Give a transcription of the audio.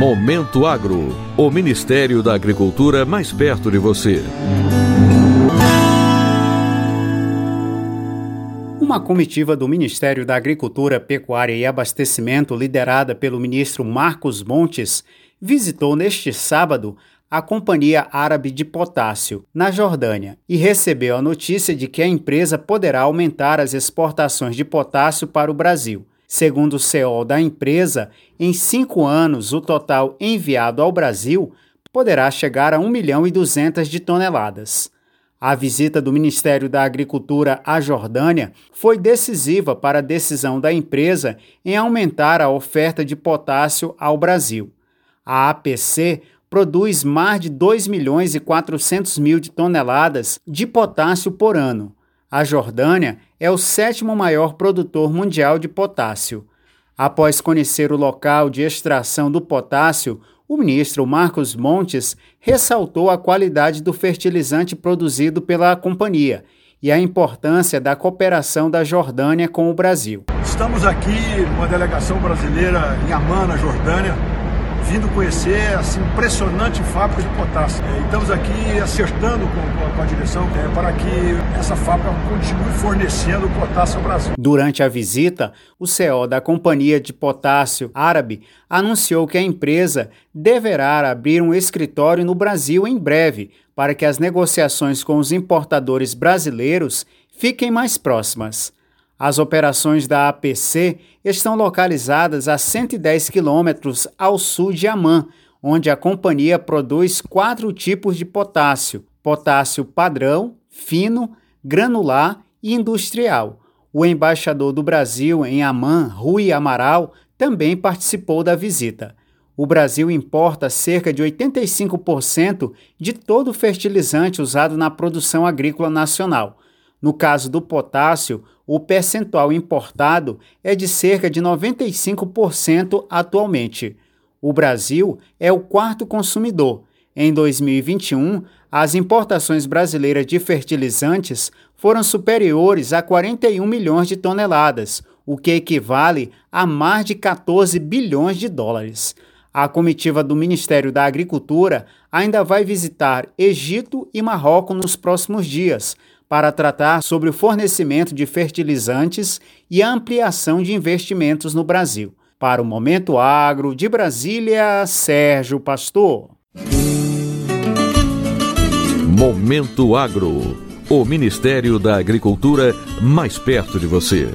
Momento Agro, o Ministério da Agricultura mais perto de você. Uma comitiva do Ministério da Agricultura, Pecuária e Abastecimento, liderada pelo ministro Marcos Montes, visitou neste sábado a Companhia Árabe de Potássio, na Jordânia, e recebeu a notícia de que a empresa poderá aumentar as exportações de potássio para o Brasil. Segundo o CEO da empresa, em cinco anos o total enviado ao Brasil poderá chegar a 1 milhão e 200 de toneladas. A visita do Ministério da Agricultura à Jordânia foi decisiva para a decisão da empresa em aumentar a oferta de potássio ao Brasil. A APC produz mais de 2 milhões e 400 mil de toneladas de potássio por ano. A Jordânia é o sétimo maior produtor mundial de potássio. Após conhecer o local de extração do potássio, o ministro Marcos Montes ressaltou a qualidade do fertilizante produzido pela companhia e a importância da cooperação da Jordânia com o Brasil. Estamos aqui numa delegação brasileira em Amman, na Jordânia, vindo conhecer essa impressionante fábrica de potássio. É, estamos aqui acertando com, com a direção é, para que essa fábrica continue fornecendo potássio ao Brasil. Durante a visita, o CEO da Companhia de Potássio Árabe anunciou que a empresa deverá abrir um escritório no Brasil em breve para que as negociações com os importadores brasileiros fiquem mais próximas. As operações da APC estão localizadas a 110 quilômetros ao sul de Amman, onde a companhia produz quatro tipos de potássio: potássio padrão, fino, granular e industrial. O embaixador do Brasil em Amman, Rui Amaral, também participou da visita. O Brasil importa cerca de 85% de todo o fertilizante usado na produção agrícola nacional. No caso do potássio, o percentual importado é de cerca de 95% atualmente. O Brasil é o quarto consumidor. Em 2021, as importações brasileiras de fertilizantes foram superiores a 41 milhões de toneladas, o que equivale a mais de 14 bilhões de dólares. A comitiva do Ministério da Agricultura ainda vai visitar Egito e Marrocos nos próximos dias para tratar sobre o fornecimento de fertilizantes e a ampliação de investimentos no Brasil. Para o Momento Agro de Brasília, Sérgio Pastor. Momento Agro. O Ministério da Agricultura mais perto de você.